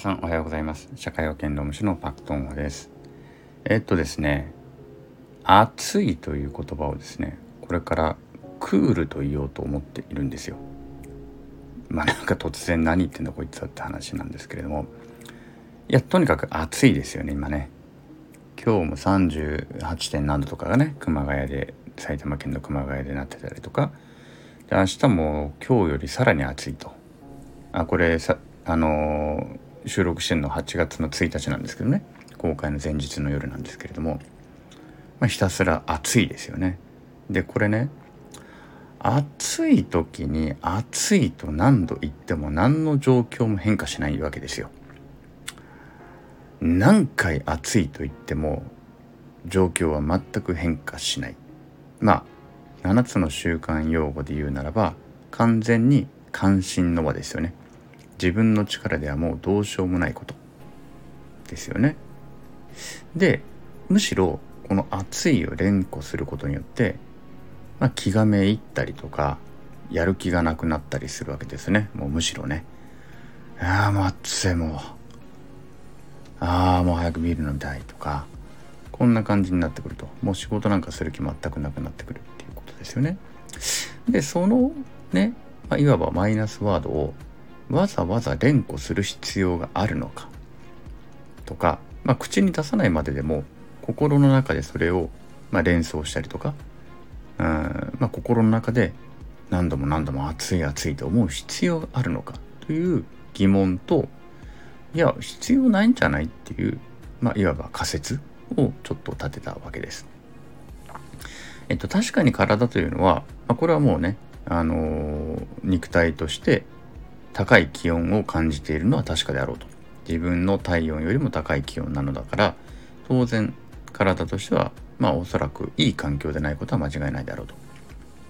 さんおはようございます。社会保険労務士のパクトンです。えっとですね暑いという言葉をですねこれからクールと言おうと思っているんですよ。まあなんか突然何言ってんだこいつはって話なんですけれども。いやとにかく暑いですよね今ね。今日も 38. 点何度とかがね熊谷で埼玉県の熊谷でなってたりとか。で明日も今日よりさらに暑いと。あこれさあのー、収録してるの8月の1日なんですけどね公開の前日の夜なんですけれども、まあ、ひたすら暑いですよね。でこれね暑い時に暑いと何度言っても何の状況も変化しないわけですよ。何回暑いと言っても状況は全く変化しない。まあ7つの習慣用語で言うならば完全に関心の輪ですよね。自分の力ではもうどうしようもないこと。ですよね。でむしろこの暑いを連呼することによって、まあ、気がめいったりとかやる気がなくなったりするわけですね。もうむしろね。ああもう暑いもう。ああもう早くビール飲みたいとか。こんな感じになってくるともう仕事なんかする気全くなくなってくるっていうことですよね。でそのね、まあ、いわばマイナスワードをわざわざ連呼する必要があるのか？とか、まあ、口に出さないまででも心の中でそれをまあ連想したりとか、うんまあ、心の中で何度も何度も熱い熱いと思う必要があるのか？という疑問といや必要ないんじゃないっていう、まあ、いわば仮説をちょっと立てたわけです。えっと、確かに体というのは、まあ、これはもうね、あのー、肉体として高い気温を感じているのは確かであろうと。自分の体温よりも高い気温なのだから当然体としてはまあおそらくいい環境でないことは間違いないであろうと。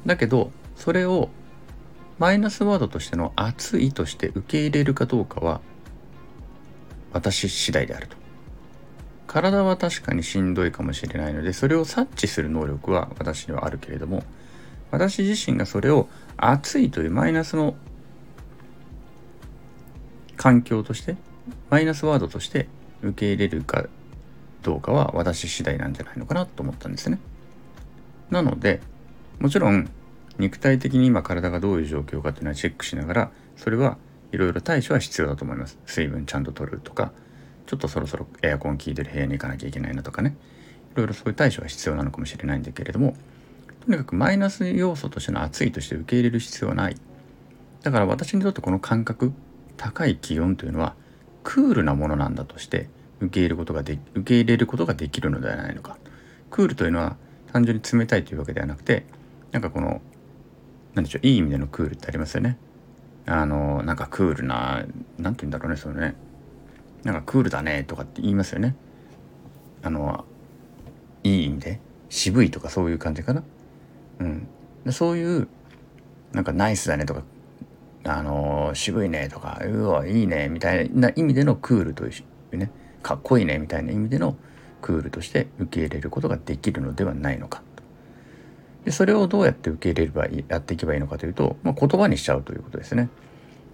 だけどそれをマイナスワードとしての熱いとして受け入れるかどうかは私次第であると。体は確かにしんどいかもしれないのでそれを察知する能力は私にはあるけれども私自身がそれを熱いというマイナスの環境としてマイナスワードとして受け入れるかどうかは私次第なんじゃないのかなと思ったんですね。なのでもちろん肉体的に今体がどういう状況かっていうのはチェックしながらそれはいろいろ対処は必要だと思います。水分ちゃんと取るとかちょっとそろそろエアコン効いてる部屋に行かなきゃいけないなとかねいろいろそういう対処は必要なのかもしれないんだけれどもとにかくマイナス要素としての熱いとして受け入れる必要はないだから私にとってこの感覚高い気温というのはクールなものなんだとして受け入れることがで受け入れることができるのではないのか。クールというのは単純に冷たいというわけではなくてなんかこの何でしょういい意味でのクールってありますよね。あのなんかクールな何て言うんだろうねそれね。なんかクールだねとかって言いますよね。あのいい意味で。渋いとかそういう感じかな。うん。そういうなんかナイスだねとかあの渋いねとかうわいいねみたいな意味でのクールというねかっこいいねみたいな意味でのクールとして受け入れることができるのではないのか。でそれをどうやって受け入れればいいやっていけばいいのかというと、まあ、言葉にしちゃうということですね。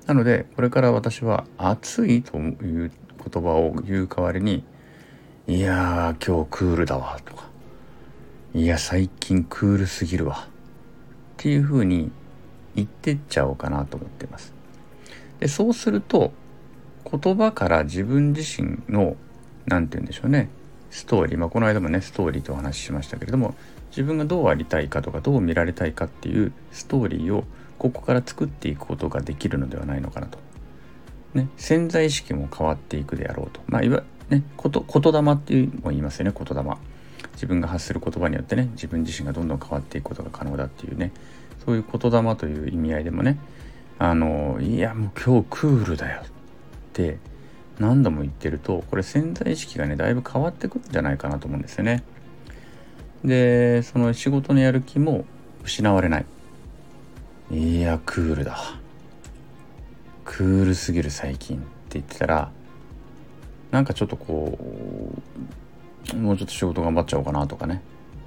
なのでこれから私は「暑い」という言葉を言う代わりに「いやー今日クールだわ」とか「いや最近クールすぎるわ」っていうふうに言ってっちゃおうかなと思ってます。でそうすると言葉から自分自身の何て言うんでしょうねストーリー、まあ、この間もねストーリーとお話ししましたけれども自分がどうありたいかとかどう見られたいかっていうストーリーをここから作っていくことができるのではないのかなと。ね、潜在意識も変わっていくであろうと。まあ、いわね、こと言霊っていうも言いますよね言霊。自分が発する言葉によってね自分自身がどんどん変わっていくことが可能だっていうねそういう言霊という意味合いでもねあのいやもう今日クールだよって何度も言ってるとこれ潜在意識がねだいぶ変わってくるんじゃないかなと思うんですよね。でその仕事のやる気も失われない。いやクールだ。クールすぎる最近って言ってたらなんかちょっとこうもうちょっと仕事頑張っちゃおうかなとかね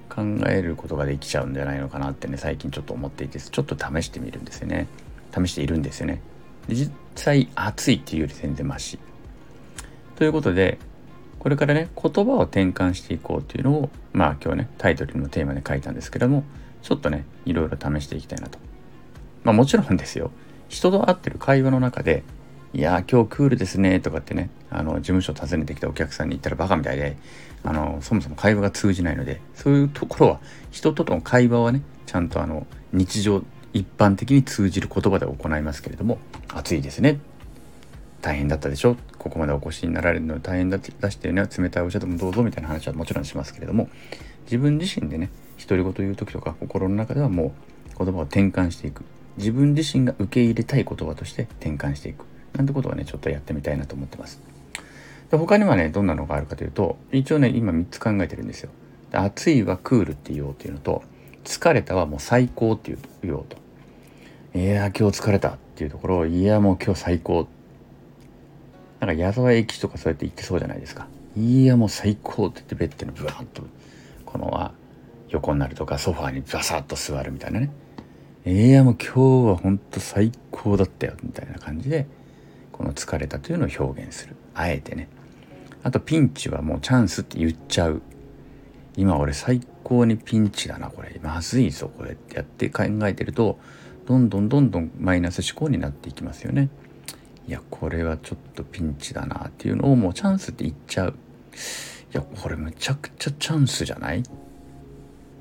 考えることができちゃうんじゃないのかなってね最近ちょっと思っていてちょっと試してみるんですよね。試しているんですよね。で実際暑いっていうより全然マシ。ということでこれからね言葉を転換していこうというのをまあ今日ねタイトルのテーマで書いたんですけどもちょっとねいろいろ試していきたいなと。まあもちろんですよ。人と会ってる会話の中で「いや今日クールですね」とかってねあの事務所訪ねてきたお客さんに言ったらバカみたいであのそもそも会話が通じないのでそういうところは人との会話はねちゃんとあの日常一般的に通じる言葉で行いますけれども「暑いですね」大変だったでしょ？ここまでお越しになられるの大変だって出してね冷たいお茶でもどうぞみたいな話はもちろんしますけれども自分自身でね独り言言う時とか心の中ではもう言葉を転換していく。自分自身が受け入れたい言葉として転換していく。なんてことはねちょっとやってみたいなと思ってます。で他にはねどんなのがあるかというと一応ね今3つ考えてるんですよ。暑いはクールって言おうっていうのと疲れたはもう最高って言おうと。いや今日疲れたっていうところをいやもう今日最高。なんか矢沢永吉とかそうやって言ってそうじゃないですか。いやもう最高って言ってベッドにブワーッとこのは横になるとかソファーにバサッと座るみたいなね。いやもう今日はほんと最高だったよみたいな感じでこの疲れたというのを表現する。あえてね。あとピンチはもうチャンスって言っちゃう。今俺最高にピンチだなこれ。まずいぞこれってやって考えてるとどんどんどんどんマイナス思考になっていきますよね。いやこれはちょっとピンチだなっていうのをもうチャンスって言っちゃう。いやこれむちゃくちゃチャンスじゃない？っ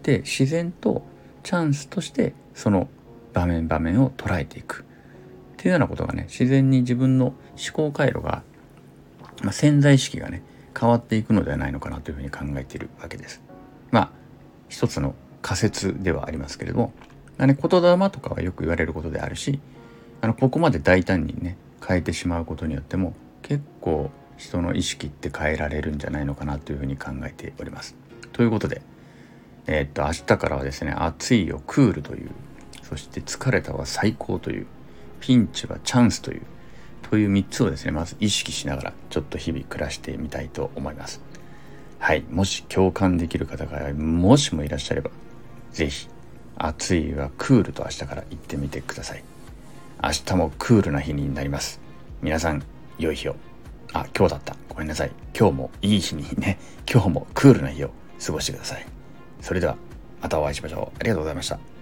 て自然とチャンスとしてその場面場面を捉えていく。っていうようなことがね自然に自分の思考回路が、まあ、潜在意識がね変わっていくのではないのかなというふうに考えているわけです。まあ一つの仮説ではありますけれども、あね、言霊とかはよく言われることであるしあのここまで大胆にね変えてしまうことによっても結構人の意識って変えられるんじゃないのかなというふうに考えております。ということで、えー、っと明日からはですね暑いよクールというそして疲れたは最高というピンチはチャンスというという3つをですねまず意識しながらちょっと日々暮らしてみたいと思います。はい、もし共感できる方がもしもいらっしゃれば是非暑いはクールと明日から言ってみてください。明日もクールな日になります。皆さん、良い日を。あ、今日だった。ごめんなさい。今日もいい日にね、今日もクールな日を過ごしてください。それでは、またお会いしましょう。ありがとうございました。